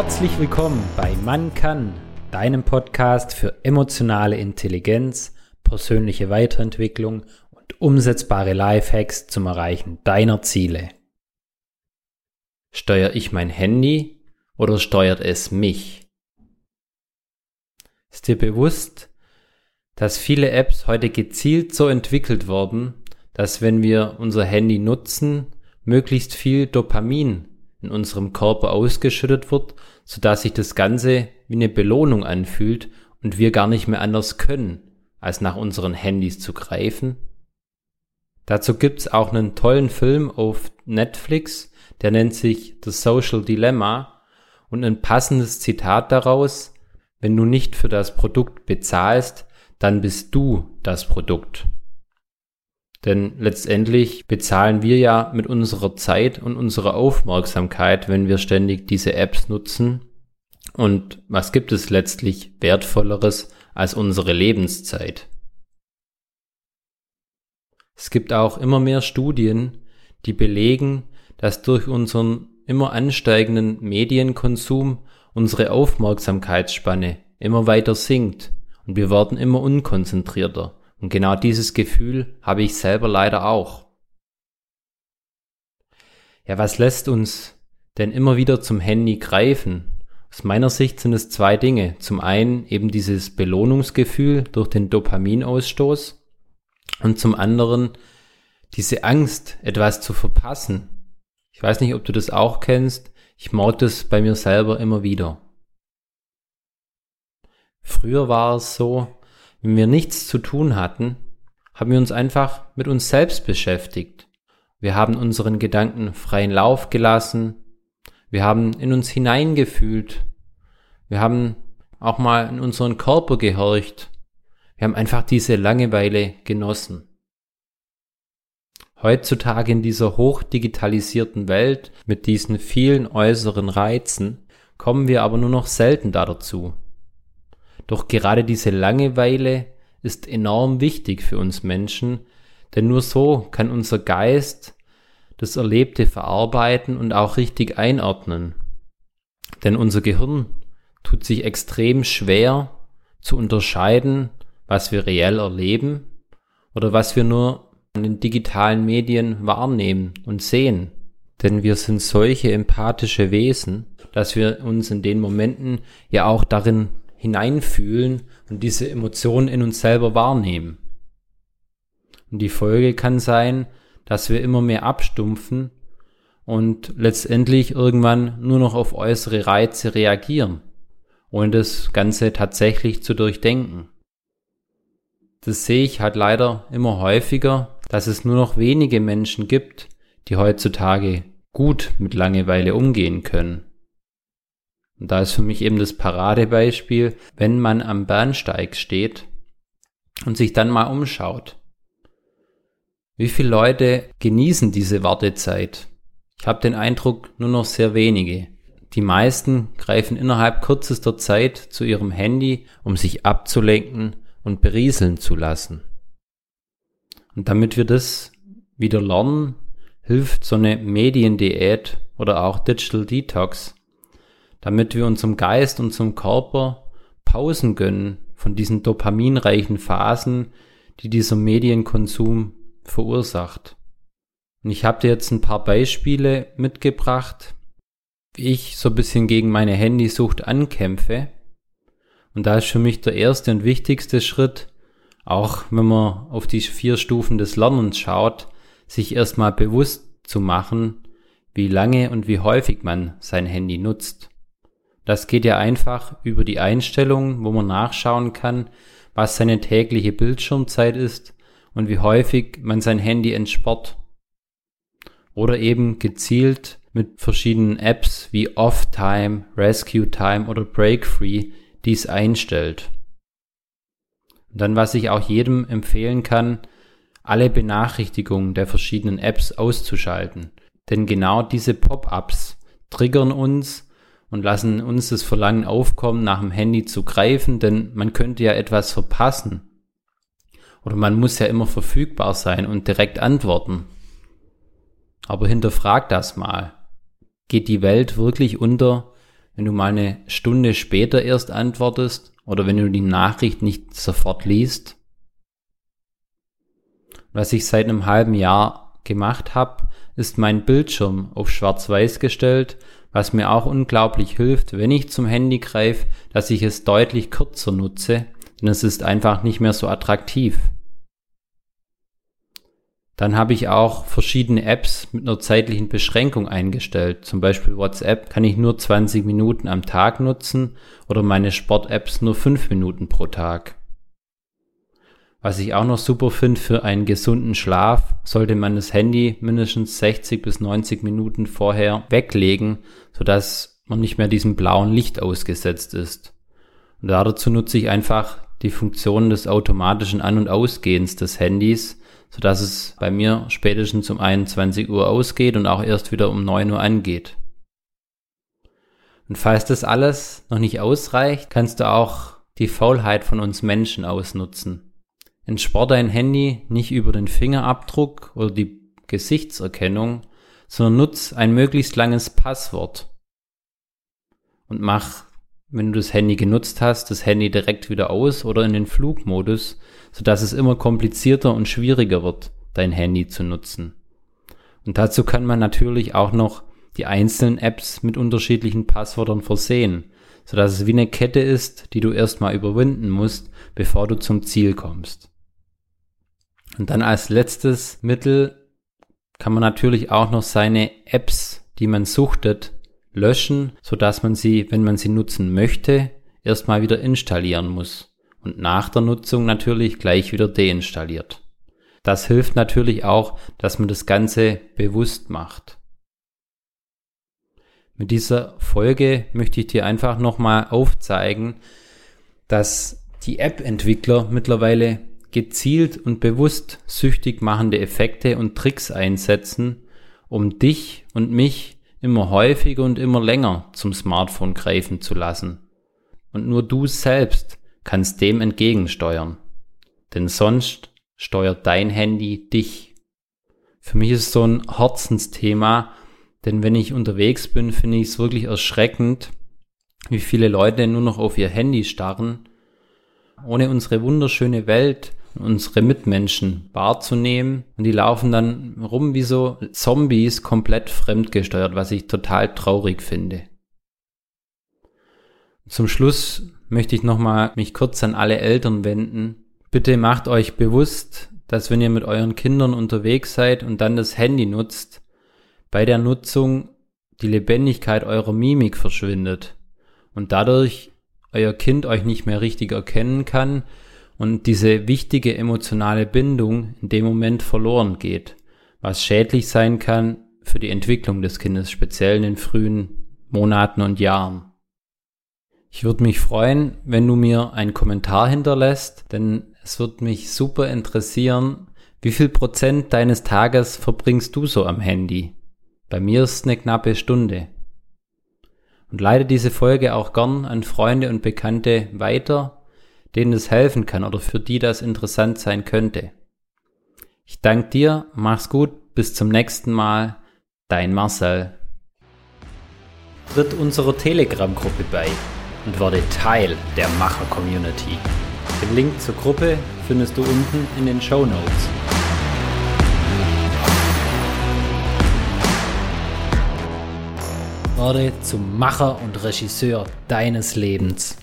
Herzlich willkommen bei Man kann, deinem Podcast für emotionale Intelligenz, persönliche Weiterentwicklung und umsetzbare Lifehacks zum Erreichen deiner Ziele. Steuere ich mein Handy oder steuert es mich? Ist dir bewusst, dass viele Apps heute gezielt so entwickelt wurden, dass wenn wir unser Handy nutzen, möglichst viel Dopamin in unserem Körper ausgeschüttet wird, sodass sich das Ganze wie eine Belohnung anfühlt und wir gar nicht mehr anders können, als nach unseren Handys zu greifen? Dazu gibt's auch einen tollen Film auf Netflix, der nennt sich The Social Dilemma und ein passendes Zitat daraus, wenn du nicht für das Produkt bezahlst, dann bist du das Produkt. Denn letztendlich bezahlen wir ja mit unserer Zeit und unserer Aufmerksamkeit, wenn wir ständig diese Apps nutzen. Und was gibt es letztlich wertvolleres als unsere Lebenszeit? Es gibt auch immer mehr Studien, die belegen, dass durch unseren immer ansteigenden Medienkonsum unsere Aufmerksamkeitsspanne immer weiter sinkt und wir werden immer unkonzentrierter. Und genau dieses Gefühl habe ich selber leider auch. Ja, was lässt uns denn immer wieder zum Handy greifen? Aus meiner Sicht sind es zwei Dinge. Zum einen eben dieses Belohnungsgefühl durch den Dopaminausstoß und zum anderen diese Angst, etwas zu verpassen. Ich weiß nicht, ob du das auch kennst. Ich mag das bei mir selber immer wieder. Früher war es so, wenn wir nichts zu tun hatten, haben wir uns einfach mit uns selbst beschäftigt. Wir haben unseren Gedanken freien Lauf gelassen. Wir haben in uns hineingefühlt. Wir haben auch mal in unseren Körper gehorcht. Wir haben einfach diese Langeweile genossen. Heutzutage in dieser hochdigitalisierten Welt mit diesen vielen äußeren Reizen kommen wir aber nur noch selten da dazu. Doch gerade diese Langeweile ist enorm wichtig für uns Menschen, denn nur so kann unser Geist das Erlebte verarbeiten und auch richtig einordnen. Denn unser Gehirn tut sich extrem schwer zu unterscheiden, was wir reell erleben oder was wir nur an den digitalen Medien wahrnehmen und sehen. Denn wir sind solche empathische Wesen, dass wir uns in den Momenten ja auch darin hineinfühlen und diese Emotionen in uns selber wahrnehmen. Und die Folge kann sein, dass wir immer mehr abstumpfen und letztendlich irgendwann nur noch auf äußere Reize reagieren, ohne das Ganze tatsächlich zu durchdenken. Das sehe ich halt leider immer häufiger, dass es nur noch wenige Menschen gibt, die heutzutage gut mit Langeweile umgehen können. Und da ist für mich eben das Paradebeispiel, wenn man am Bahnsteig steht und sich dann mal umschaut. Wie viele Leute genießen diese Wartezeit? Ich habe den Eindruck, nur noch sehr wenige. Die meisten greifen innerhalb kürzester Zeit zu ihrem Handy, um sich abzulenken und berieseln zu lassen. Und damit wir das wieder lernen, hilft so eine Mediendiät oder auch Digital Detox, damit wir unserem Geist, unserem Körper Pausen gönnen von diesen dopaminreichen Phasen, die dieser Medienkonsum verursacht. Und ich habe dir jetzt ein paar Beispiele mitgebracht, wie ich so ein bisschen gegen meine Handysucht ankämpfe. Und da ist für mich der erste und wichtigste Schritt, auch wenn man auf die vier Stufen des Lernens schaut, sich erstmal bewusst zu machen, wie lange und wie häufig man sein Handy nutzt. Das geht ja einfach über die Einstellungen, wo man nachschauen kann, was seine tägliche Bildschirmzeit ist und wie häufig man sein Handy entsperrt. Oder eben gezielt mit verschiedenen Apps wie Off-Time, Rescue Time oder Break Free dies einstellt. Und dann, was ich auch jedem empfehlen kann, alle Benachrichtigungen der verschiedenen Apps auszuschalten. Denn genau diese Pop-ups triggern uns und lassen uns das Verlangen aufkommen, nach dem Handy zu greifen, denn man könnte ja etwas verpassen. Oder man muss ja immer verfügbar sein und direkt antworten. Aber hinterfrag das mal. Geht die Welt wirklich unter, wenn du mal eine Stunde später erst antwortest oder wenn du die Nachricht nicht sofort liest. Was ich seit einem halben Jahr gemacht habe, ist mein Bildschirm auf schwarz-weiß gestellt, was mir auch unglaublich hilft, wenn ich zum Handy greife, dass ich es deutlich kürzer nutze, denn es ist einfach nicht mehr so attraktiv. Dann habe ich auch verschiedene Apps mit einer zeitlichen Beschränkung eingestellt. Zum Beispiel WhatsApp kann ich nur 20 Minuten am Tag nutzen oder meine Sport-Apps nur 5 Minuten pro Tag. Was ich auch noch super finde für einen gesunden Schlaf, sollte man das Handy mindestens 60 bis 90 Minuten vorher weglegen, sodass man nicht mehr diesem blauen Licht ausgesetzt ist. Und dazu nutze ich einfach die Funktion des automatischen An- und Ausgehens des Handys, sodass es bei mir spätestens um 21 Uhr ausgeht und auch erst wieder um 9 Uhr angeht. Und falls das alles noch nicht ausreicht, kannst du auch die Faulheit von uns Menschen ausnutzen. Entspar dein Handy nicht über den Fingerabdruck oder die Gesichtserkennung, sondern nutz ein möglichst langes Passwort und mach wenn du das Handy genutzt hast, das Handy direkt wieder aus oder in den Flugmodus, sodass es immer komplizierter und schwieriger wird, dein Handy zu nutzen. Und dazu kann man natürlich auch noch die einzelnen Apps mit unterschiedlichen Passwörtern versehen, sodass es wie eine Kette ist, die du erstmal überwinden musst, bevor du zum Ziel kommst. Und dann als letztes Mittel kann man natürlich auch noch seine Apps, die man suchtet, löschen, sodass man sie, wenn man sie nutzen möchte, erstmal wieder installieren muss und nach der Nutzung natürlich gleich wieder deinstalliert. Das hilft natürlich auch, dass man das Ganze bewusst macht. Mit dieser Folge möchte ich dir einfach nochmal aufzeigen, dass die App-Entwickler mittlerweile gezielt und bewusst süchtig machende Effekte und Tricks einsetzen, um dich und mich immer häufiger und immer länger zum Smartphone greifen zu lassen. Und nur du selbst kannst dem entgegensteuern. Denn sonst steuert dein Handy dich. Für mich ist es so ein Herzensthema, denn wenn ich unterwegs bin, finde ich es wirklich erschreckend, wie viele Leute nur noch auf ihr Handy starren, ohne unsere wunderschöne Welt unsere Mitmenschen wahrzunehmen. Und die laufen dann rum wie so Zombies, komplett fremdgesteuert, was ich total traurig finde. Zum Schluss möchte ich nochmal mich kurz an alle Eltern wenden. Bitte macht euch bewusst, dass wenn ihr mit euren Kindern unterwegs seid und dann das Handy nutzt, bei der Nutzung die Lebendigkeit eurer Mimik verschwindet und dadurch euer Kind euch nicht mehr richtig erkennen kann und diese wichtige emotionale Bindung in dem Moment verloren geht, was schädlich sein kann für die Entwicklung des Kindes, speziell in den frühen Monaten und Jahren. Ich würde mich freuen, wenn du mir einen Kommentar hinterlässt, denn es wird mich super interessieren, wie viel Prozent deines Tages verbringst du so am Handy? Bei mir ist eine knappe Stunde. Und leite diese Folge auch gern an Freunde und Bekannte weiter, denen es helfen kann oder für die das interessant sein könnte. Ich danke dir, mach's gut, bis zum nächsten Mal, dein Marcel. Tritt unserer Telegram-Gruppe bei und werde Teil der Macher-Community. Den Link zur Gruppe findest du unten in den Show Notes. Werde zum Macher und Regisseur deines Lebens.